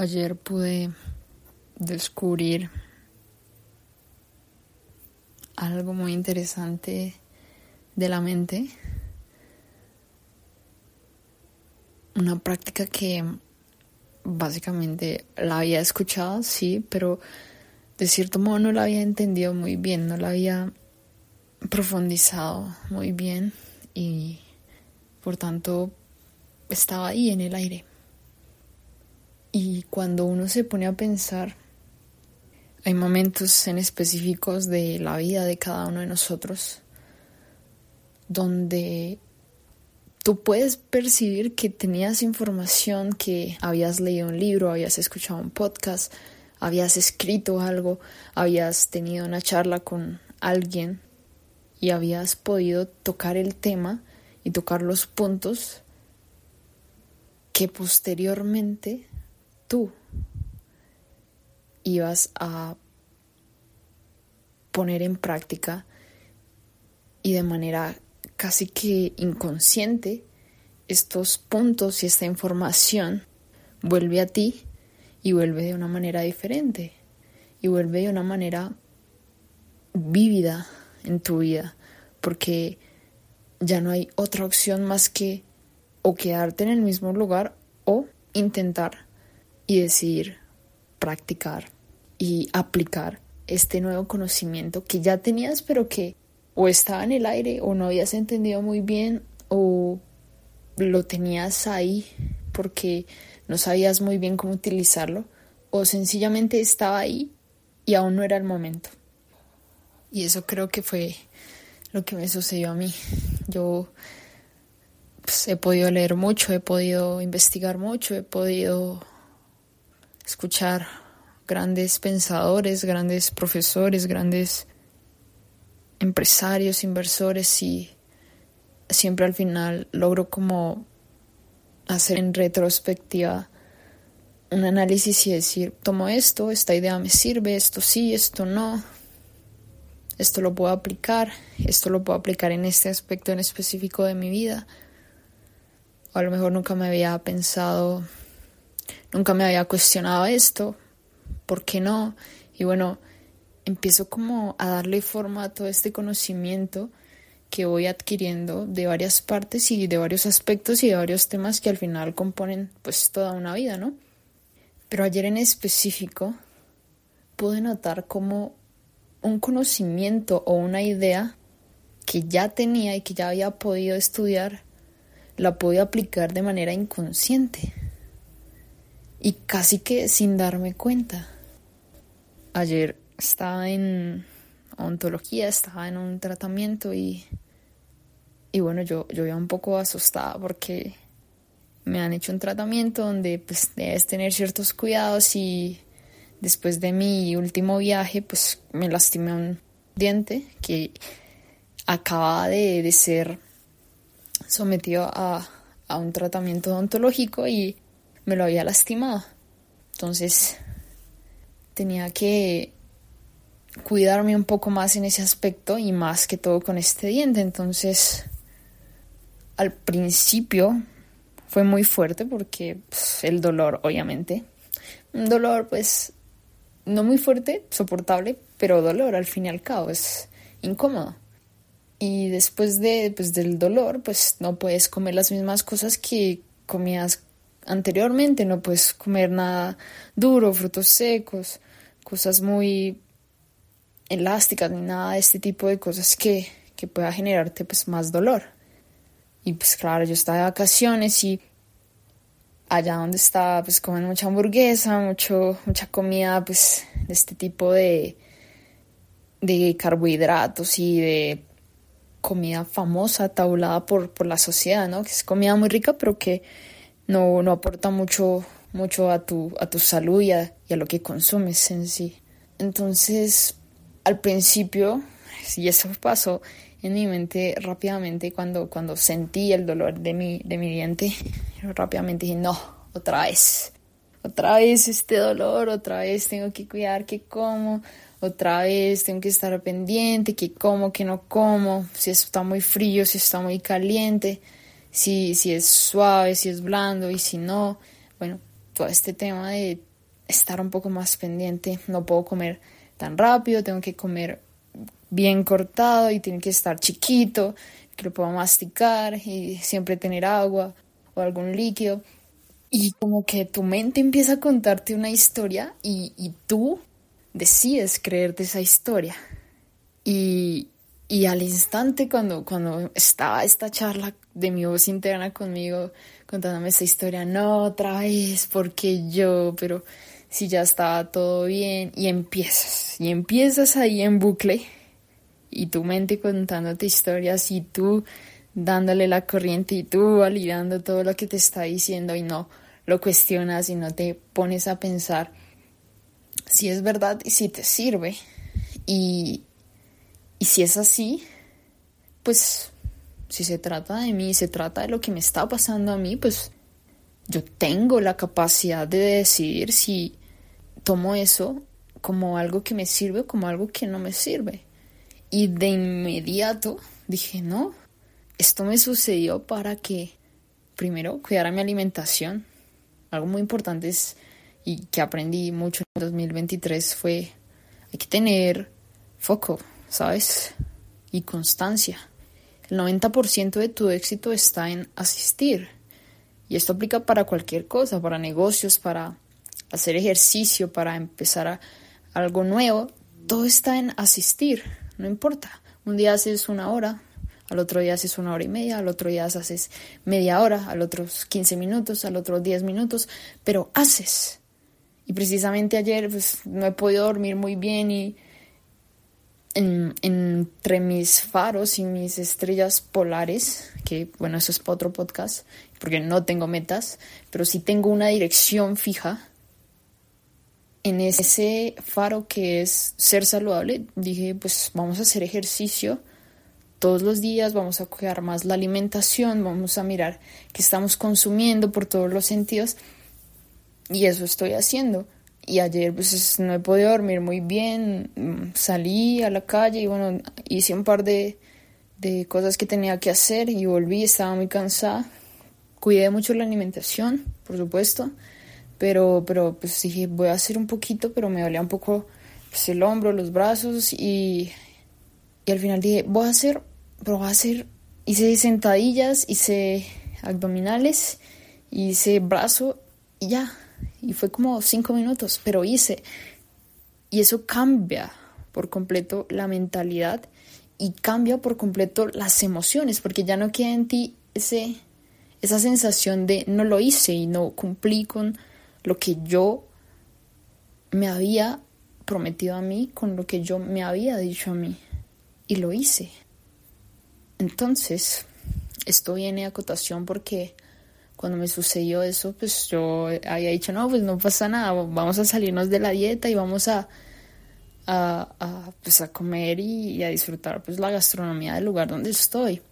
Ayer pude descubrir algo muy interesante de la mente. Una práctica que básicamente la había escuchado, sí, pero de cierto modo no la había entendido muy bien, no la había profundizado muy bien y por tanto estaba ahí en el aire. Y cuando uno se pone a pensar, hay momentos en específicos de la vida de cada uno de nosotros donde tú puedes percibir que tenías información, que habías leído un libro, habías escuchado un podcast, habías escrito algo, habías tenido una charla con alguien y habías podido tocar el tema y tocar los puntos que posteriormente tú ibas a poner en práctica y de manera casi que inconsciente estos puntos y esta información vuelve a ti y vuelve de una manera diferente y vuelve de una manera vívida en tu vida porque ya no hay otra opción más que o quedarte en el mismo lugar o intentar y decidir practicar y aplicar este nuevo conocimiento que ya tenías pero que o estaba en el aire o no habías entendido muy bien o lo tenías ahí porque no sabías muy bien cómo utilizarlo o sencillamente estaba ahí y aún no era el momento. Y eso creo que fue lo que me sucedió a mí. Yo pues, he podido leer mucho, he podido investigar mucho, he podido escuchar grandes pensadores, grandes profesores, grandes empresarios, inversores y siempre al final logro como hacer en retrospectiva un análisis y decir, tomo esto, esta idea me sirve, esto sí, esto no, esto lo puedo aplicar, esto lo puedo aplicar en este aspecto en específico de mi vida. O a lo mejor nunca me había pensado nunca me había cuestionado esto, ¿por qué no? Y bueno, empiezo como a darle forma a todo este conocimiento que voy adquiriendo de varias partes y de varios aspectos y de varios temas que al final componen pues toda una vida, ¿no? Pero ayer en específico pude notar como un conocimiento o una idea que ya tenía y que ya había podido estudiar, la pude aplicar de manera inconsciente y casi que sin darme cuenta. Ayer estaba en ontología, estaba en un tratamiento y, y bueno, yo, yo iba un poco asustada porque me han hecho un tratamiento donde pues debes tener ciertos cuidados y después de mi último viaje pues me lastimé un diente que acababa de, de ser sometido a, a un tratamiento odontológico y me lo había lastimado. Entonces tenía que cuidarme un poco más en ese aspecto y más que todo con este diente. Entonces, al principio fue muy fuerte porque pues, el dolor, obviamente, un dolor pues no muy fuerte, soportable, pero dolor al fin y al cabo es incómodo. Y después de, pues, del dolor, pues no puedes comer las mismas cosas que comías anteriormente, no puedes comer nada duro, frutos secos, cosas muy elásticas ni nada de este tipo de cosas que, que pueda generarte pues más dolor. Y pues claro, yo estaba de vacaciones y allá donde estaba pues comen mucha hamburguesa, mucho, mucha comida pues de este tipo de, de carbohidratos y de comida famosa, tabulada por, por la sociedad, ¿no? Que es comida muy rica, pero que no, no aporta mucho, mucho a, tu, a tu salud y a, lo que consumes en sí. Entonces, al principio, y eso pasó en mi mente rápidamente cuando, cuando sentí el dolor de mi, de mi diente, rápidamente dije, no, otra vez, otra vez este dolor, otra vez tengo que cuidar que como, otra vez tengo que estar pendiente, que como, que no como, si está muy frío, si está muy caliente si, si es suave, si es blando y si no. Bueno, todo este tema de estar un poco más pendiente. No puedo comer tan rápido, tengo que comer bien cortado y tiene que estar chiquito, que lo pueda masticar y siempre tener agua o algún líquido. Y como que tu mente empieza a contarte una historia y, y tú decides creerte esa historia. Y, y al instante cuando, cuando estaba esta charla de mi voz interna conmigo contándome esa historia, no otra vez, porque yo, pero si ya estaba todo bien y empiezas, y empiezas ahí en bucle y tu mente contándote historias y tú dándole la corriente y tú validando todo lo que te está diciendo y no lo cuestionas y no te pones a pensar si es verdad y si te sirve. Y, y si es así, pues si se trata de mí, se trata de lo que me está pasando a mí, pues yo tengo la capacidad de decidir si tomo eso como algo que me sirve o como algo que no me sirve. Y de inmediato dije, no, esto me sucedió para que, primero, cuidara mi alimentación. Algo muy importante y que aprendí mucho en 2023 fue, hay que tener foco, ¿sabes? Y constancia. El 90% de tu éxito está en asistir. Y esto aplica para cualquier cosa, para negocios, para hacer ejercicio, para empezar algo nuevo. Todo está en asistir, no importa. Un día haces una hora, al otro día haces una hora y media, al otro día haces media hora, al otro 15 minutos, al otro 10 minutos, pero haces. Y precisamente ayer pues, no he podido dormir muy bien y entre mis faros y mis estrellas polares, que bueno, eso es para otro podcast, porque no tengo metas, pero sí tengo una dirección fija. En ese faro que es ser saludable, dije, pues vamos a hacer ejercicio todos los días, vamos a cuidar más la alimentación, vamos a mirar qué estamos consumiendo por todos los sentidos. Y eso estoy haciendo y ayer pues no he podido dormir muy bien, mm, salí a la calle y bueno, hice un par de, de cosas que tenía que hacer y volví, estaba muy cansada. Cuidé mucho la alimentación, por supuesto, pero, pero pues dije, voy a hacer un poquito, pero me dolía un poco pues, el hombro, los brazos y, y al final dije, voy a hacer, pero voy a hacer, hice sentadillas, hice abdominales, hice brazo y ya, y fue como cinco minutos, pero hice. Y eso cambia por completo la mentalidad y cambia por completo las emociones, porque ya no queda en ti ese, esa sensación de no lo hice y no cumplí con lo que yo me había prometido a mí, con lo que yo me había dicho a mí. Y lo hice. Entonces, esto viene a acotación porque cuando me sucedió eso, pues yo había dicho, no, pues no pasa nada, vamos a salirnos de la dieta y vamos a, a, pues a comer y, a disfrutar pues la gastronomía del lugar donde estoy.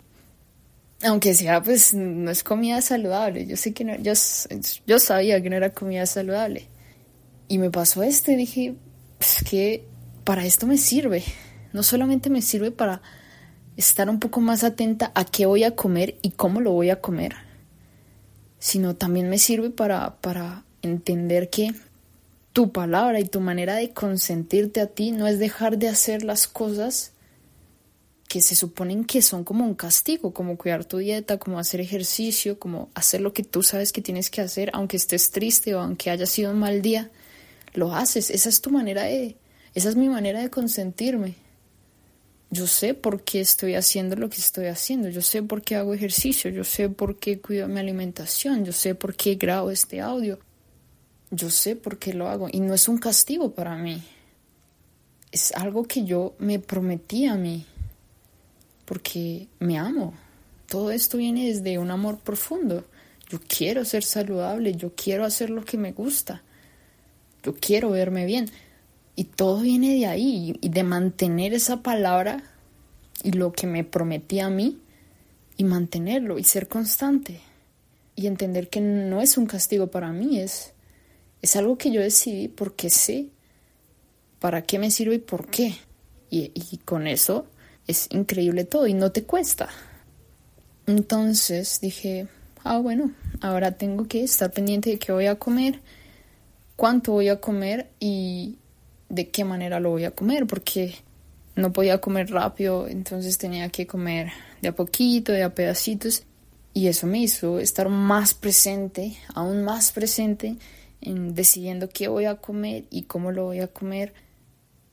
Aunque sea, pues no es comida saludable, yo sé que no, yo, yo sabía que no era comida saludable. Y me pasó esto y dije, pues que para esto me sirve. No solamente me sirve para estar un poco más atenta a qué voy a comer y cómo lo voy a comer, sino también me sirve para, para entender que tu palabra y tu manera de consentirte a ti no es dejar de hacer las cosas que se suponen que son como un castigo, como cuidar tu dieta, como hacer ejercicio, como hacer lo que tú sabes que tienes que hacer, aunque estés triste o aunque haya sido un mal día, lo haces. Esa es tu manera de, esa es mi manera de consentirme. Yo sé por qué estoy haciendo lo que estoy haciendo, yo sé por qué hago ejercicio, yo sé por qué cuido mi alimentación, yo sé por qué grabo este audio, yo sé por qué lo hago y no es un castigo para mí, es algo que yo me prometí a mí, porque me amo. Todo esto viene desde un amor profundo. Yo quiero ser saludable, yo quiero hacer lo que me gusta, yo quiero verme bien. Y todo viene de ahí y de mantener esa palabra y lo que me prometí a mí y mantenerlo y ser constante y entender que no es un castigo para mí, es, es algo que yo decidí porque sé para qué me sirve y por qué. Y, y con eso es increíble todo y no te cuesta. Entonces dije, ah, bueno, ahora tengo que estar pendiente de qué voy a comer cuánto voy a comer y de qué manera lo voy a comer, porque no podía comer rápido, entonces tenía que comer de a poquito, de a pedacitos, y eso me hizo estar más presente, aún más presente en decidiendo qué voy a comer y cómo lo voy a comer,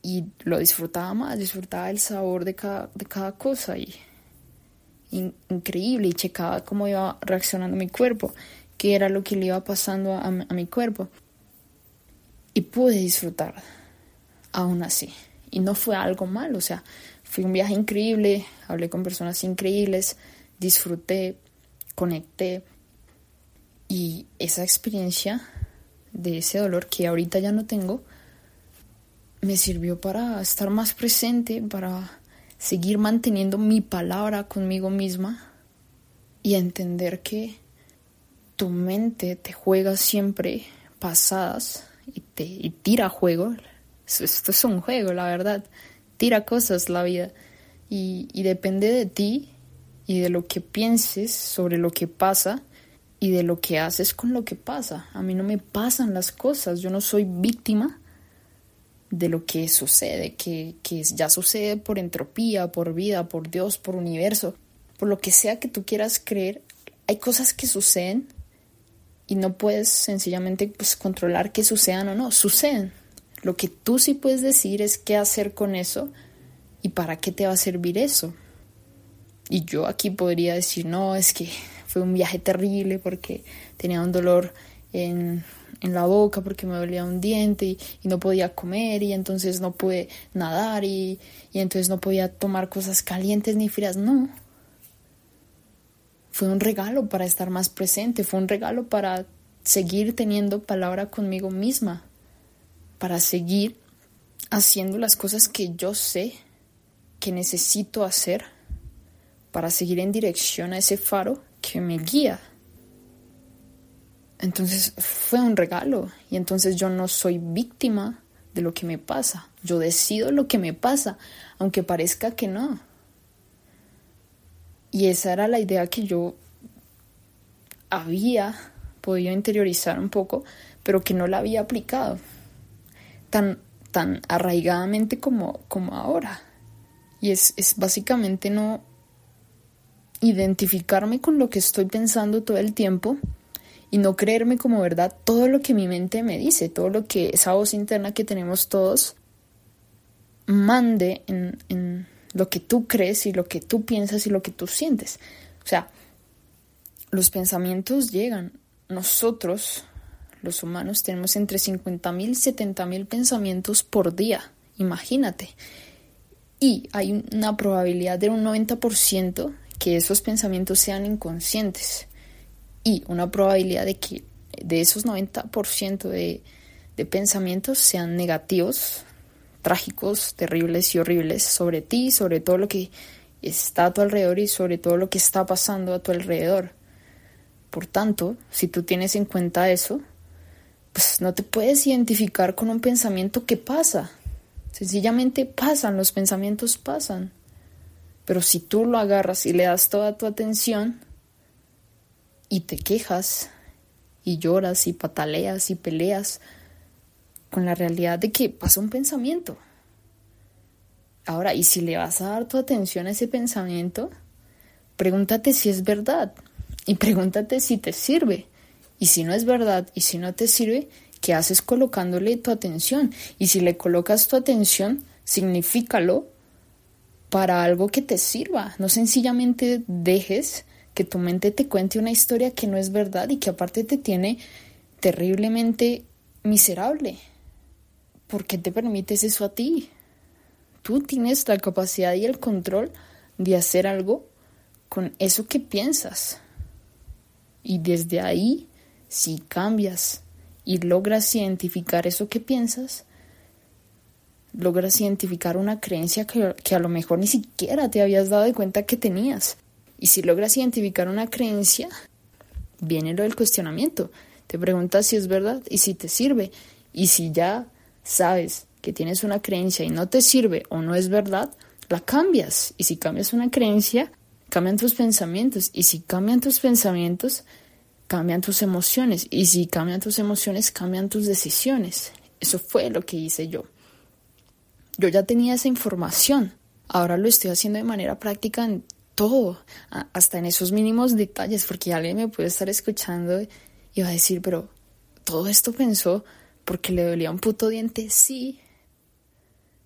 y lo disfrutaba más, disfrutaba el sabor de cada, de cada cosa, y increíble, y checaba cómo iba reaccionando mi cuerpo, qué era lo que le iba pasando a mi cuerpo, y pude disfrutar aún así. Y no fue algo malo, o sea, fue un viaje increíble, hablé con personas increíbles, disfruté, conecté. Y esa experiencia de ese dolor que ahorita ya no tengo, me sirvió para estar más presente, para seguir manteniendo mi palabra conmigo misma y entender que tu mente te juega siempre pasadas y te y tira juego esto es un juego, la verdad. Tira cosas la vida. Y, depende de ti y de lo que pienses sobre lo que pasa y de lo que haces con lo que pasa. A mí no me pasan las cosas, yo no soy víctima de lo que sucede, que, que ya sucede por entropía, por vida, por Dios, por universo, por lo que sea que tú quieras creer. Hay cosas que suceden y no puedes sencillamente pues, controlar que sucedan o no, suceden. Lo que tú sí puedes decir es qué hacer con eso y para qué te va a servir eso. Y yo aquí podría decir, no, es que fue un viaje terrible porque tenía un dolor en, la boca porque me dolía un diente y, no podía comer y entonces no pude nadar y, y entonces no podía tomar cosas calientes ni frías. No. Fue un regalo para estar más presente, fue un regalo para seguir teniendo palabra conmigo misma para seguir haciendo las cosas que yo sé que necesito hacer para seguir en dirección a ese faro que me guía. Entonces fue un regalo y entonces yo no soy víctima de lo que me pasa. Yo decido lo que me pasa, aunque parezca que no. Y esa era la idea que yo había podido interiorizar un poco, pero que no la había aplicado tan, tan arraigadamente como, como ahora. Y es, es básicamente no identificarme con lo que estoy pensando todo el tiempo y no creerme como verdad todo lo que mi mente me dice, todo lo que esa voz interna que tenemos todos mande en, en lo que tú crees y lo que tú piensas y lo que tú sientes. O sea, los pensamientos llegan. Nosotros los humanos tenemos entre 50.000 y 70.000 pensamientos por día, imagínate. Y hay una probabilidad de un 90% que esos pensamientos sean inconscientes. Y una probabilidad de que de esos 90% de, de pensamientos sean negativos, trágicos, terribles y horribles sobre ti, sobre todo lo que está a tu alrededor y sobre todo lo que está pasando a tu alrededor. Por tanto, si tú tienes en cuenta eso, pues no te puedes identificar con un pensamiento que pasa. Sencillamente pasan, los pensamientos pasan. Pero si tú lo agarras y le das toda tu atención y te quejas y lloras y pataleas y peleas con la realidad de que pasa un pensamiento. Ahora, y si le vas a dar tu atención a ese pensamiento, pregúntate si es verdad y pregúntate si te sirve. Y si no es verdad y si no te sirve, ¿qué haces colocándole tu atención? Y si le colocas tu atención, signifícalo para algo que te sirva. No sencillamente dejes que tu mente te cuente una historia que no es verdad y que aparte te tiene terriblemente miserable. ¿Por qué te permites eso a ti? Tú tienes la capacidad y el control de hacer algo con eso que piensas. Y desde ahí si cambias y logras identificar eso que piensas, logras identificar una creencia que, a lo mejor ni siquiera te habías dado de cuenta que tenías. Y si logras identificar una creencia, viene lo del cuestionamiento. Te preguntas si es verdad y si te sirve. Y si ya sabes que tienes una creencia y no te sirve o no es verdad, la cambias. Y si cambias una creencia, cambian tus pensamientos. Y si cambian tus pensamientos, cambian tus emociones. Y si cambian tus emociones, cambian tus decisiones. Eso fue lo que hice yo. Yo ya tenía esa información. Ahora lo estoy haciendo de manera práctica en todo, hasta en esos mínimos detalles, porque alguien me puede estar escuchando y va a decir, pero todo esto pensó porque le dolía un puto diente. Sí,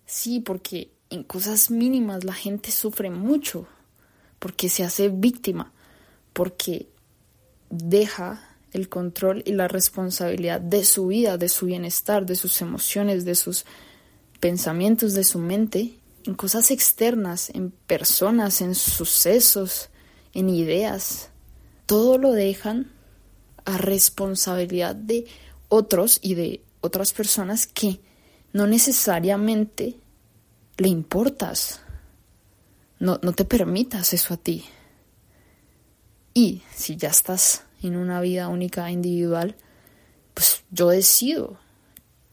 sí, porque en cosas mínimas la gente sufre mucho, porque se hace víctima, porque deja el control y la responsabilidad de su vida, de su bienestar, de sus emociones, de sus pensamientos, de su mente, en cosas externas, en personas, en sucesos, en ideas. Todo lo dejan a responsabilidad de otros y de otras personas que no necesariamente le importas. No, no te permitas eso a ti. Y si ya estás en una vida única individual, pues yo decido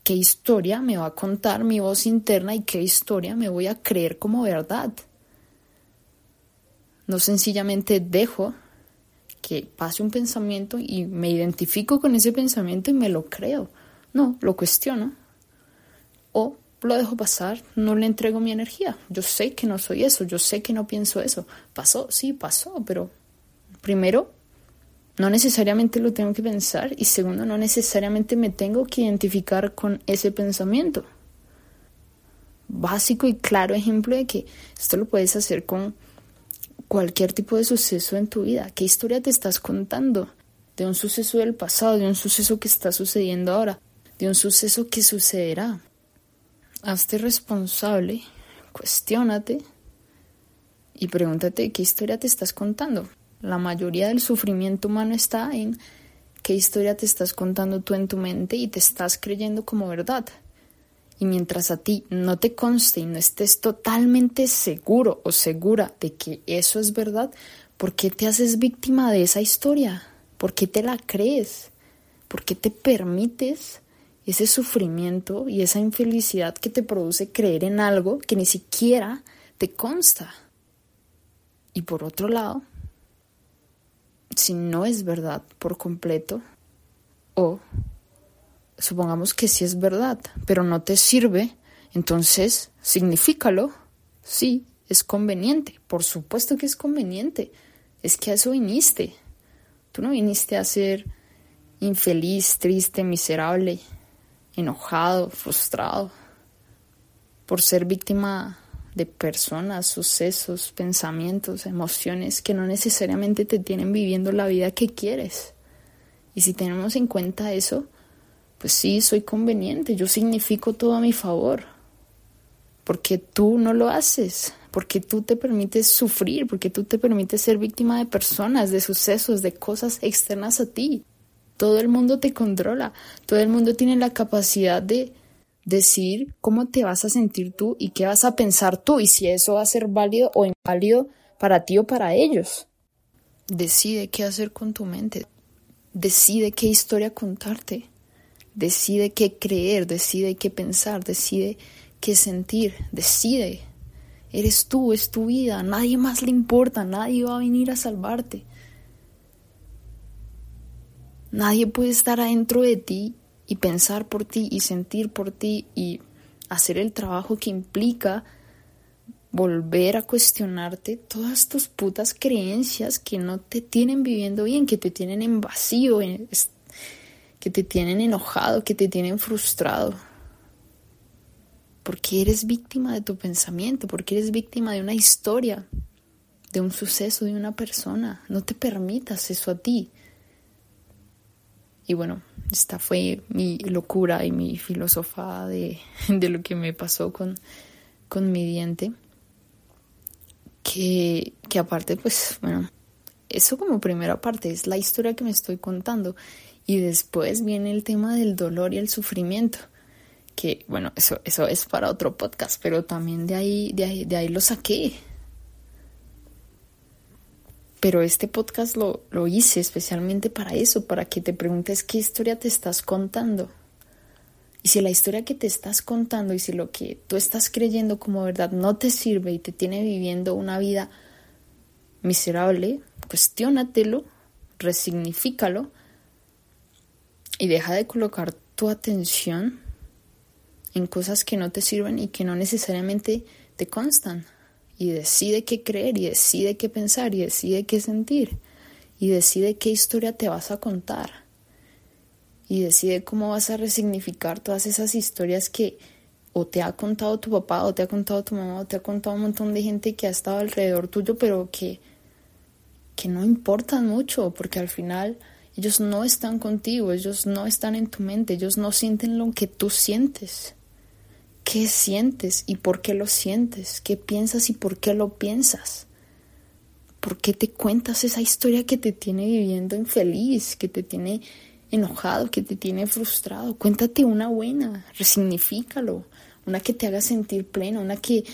qué historia me va a contar mi voz interna y qué historia me voy a creer como verdad. No sencillamente dejo que pase un pensamiento y me identifico con ese pensamiento y me lo creo. No, lo cuestiono. O lo dejo pasar, no le entrego mi energía. Yo sé que no soy eso, yo sé que no pienso eso. Pasó, sí, pasó, pero primero, no necesariamente lo tengo que pensar y segundo, no necesariamente me tengo que identificar con ese pensamiento. Básico y claro ejemplo de que esto lo puedes hacer con cualquier tipo de suceso en tu vida. ¿Qué historia te estás contando? De un suceso del pasado, de un suceso que está sucediendo ahora, de un suceso que sucederá. Hazte responsable, cuestiónate y pregúntate qué historia te estás contando. La mayoría del sufrimiento humano está en qué historia te estás contando tú en tu mente y te estás creyendo como verdad. Y mientras a ti no te conste y no estés totalmente seguro o segura de que eso es verdad, ¿por qué te haces víctima de esa historia? ¿Por qué te la crees? ¿Por qué te permites ese sufrimiento y esa infelicidad que te produce creer en algo que ni siquiera te consta? Y por otro lado, si no es verdad por completo, o supongamos que sí es verdad, pero no te sirve, entonces signifícalo, sí, es conveniente, por supuesto que es conveniente, es que a eso viniste, tú no viniste a ser infeliz, triste, miserable, enojado, frustrado, por ser víctima de personas, sucesos, pensamientos, emociones que no necesariamente te tienen viviendo la vida que quieres. Y si tenemos en cuenta eso, pues sí, soy conveniente, yo significo todo a mi favor. Porque tú no lo haces, porque tú te permites sufrir, porque tú te permites ser víctima de personas, de sucesos, de cosas externas a ti. Todo el mundo te controla, todo el mundo tiene la capacidad de decir cómo te vas a sentir tú y qué vas a pensar tú y si eso va a ser válido o inválido para ti o para ellos. Decide qué hacer con tu mente. Decide qué historia contarte. Decide qué creer, decide qué pensar, decide qué sentir, decide. Eres tú, es tu vida, nadie más le importa, nadie va a venir a salvarte. Nadie puede estar adentro de ti y pensar por ti y sentir por ti y hacer el trabajo que implica volver a cuestionarte todas tus putas creencias que no te tienen viviendo bien, que te tienen en vacío, que te tienen enojado, que te tienen frustrado. Porque eres víctima de tu pensamiento, porque eres víctima de una historia, de un suceso, de una persona. No te permitas eso a ti. Y bueno, esta fue mi locura y mi filosofía de, de lo que me pasó con, con mi diente. Que, que aparte, pues, bueno, eso como primera parte es la historia que me estoy contando. Y después viene el tema del dolor y el sufrimiento. Que bueno, eso, eso es para otro podcast, pero también de ahí, de ahí, de ahí lo saqué pero este podcast lo, lo hice especialmente para eso, para que te preguntes qué historia te estás contando. Y si la historia que te estás contando y si lo que tú estás creyendo como verdad no te sirve y te tiene viviendo una vida miserable, cuestiónatelo, resignifícalo y deja de colocar tu atención en cosas que no te sirven y que no necesariamente te constan. Y decide qué creer, y decide qué pensar, y decide qué sentir, y decide qué historia te vas a contar. Y decide cómo vas a resignificar todas esas historias que o te ha contado tu papá, o te ha contado tu mamá, o te ha contado un montón de gente que ha estado alrededor tuyo, pero que, que no importan mucho, porque al final ellos no están contigo, ellos no están en tu mente, ellos no sienten lo que tú sientes. ¿Qué sientes y por qué lo sientes? ¿Qué piensas y por qué lo piensas? ¿Por qué te cuentas esa historia que te tiene viviendo infeliz, que te tiene enojado, que te tiene frustrado? Cuéntate una buena, resignifícalo, una que te haga sentir pleno, una que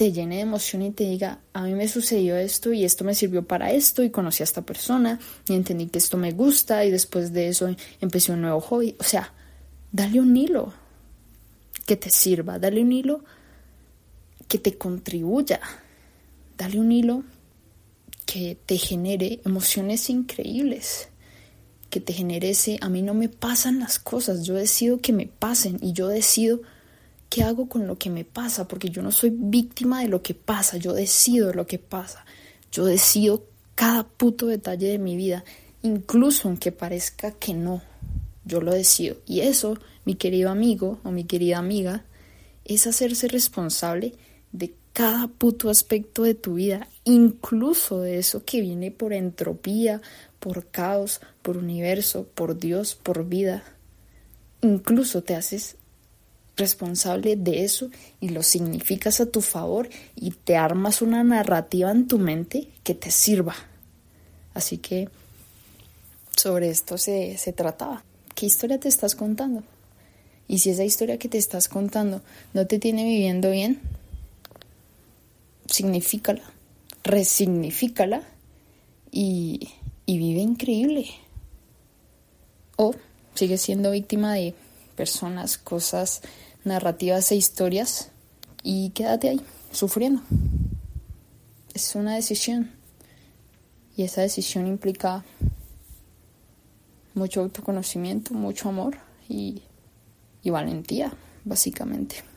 te llene de emoción y te diga, a mí me sucedió esto y esto me sirvió para esto y conocí a esta persona y entendí que esto me gusta y después de eso empecé un nuevo hobby. O sea, dale un hilo, que te sirva, dale un hilo que te contribuya, dale un hilo que te genere emociones increíbles, que te genere ese, a mí no me pasan las cosas, yo decido que me pasen y yo decido qué hago con lo que me pasa, porque yo no soy víctima de lo que pasa, yo decido lo que pasa, yo decido cada puto detalle de mi vida, incluso aunque parezca que no, yo lo decido. Y eso mi querido amigo o mi querida amiga, es hacerse responsable de cada puto aspecto de tu vida, incluso de eso que viene por entropía, por caos, por universo, por Dios, por vida. Incluso te haces responsable de eso y lo significas a tu favor y te armas una narrativa en tu mente que te sirva. Así que sobre esto se, se trataba. ¿Qué historia te estás contando? Y si esa historia que te estás contando no te tiene viviendo bien, signifícala, resignifícala y, y vive increíble. O sigue siendo víctima de personas, cosas, narrativas e historias y quédate ahí, sufriendo. Es una decisión y esa decisión implica mucho autoconocimiento, mucho amor y y valentía, básicamente.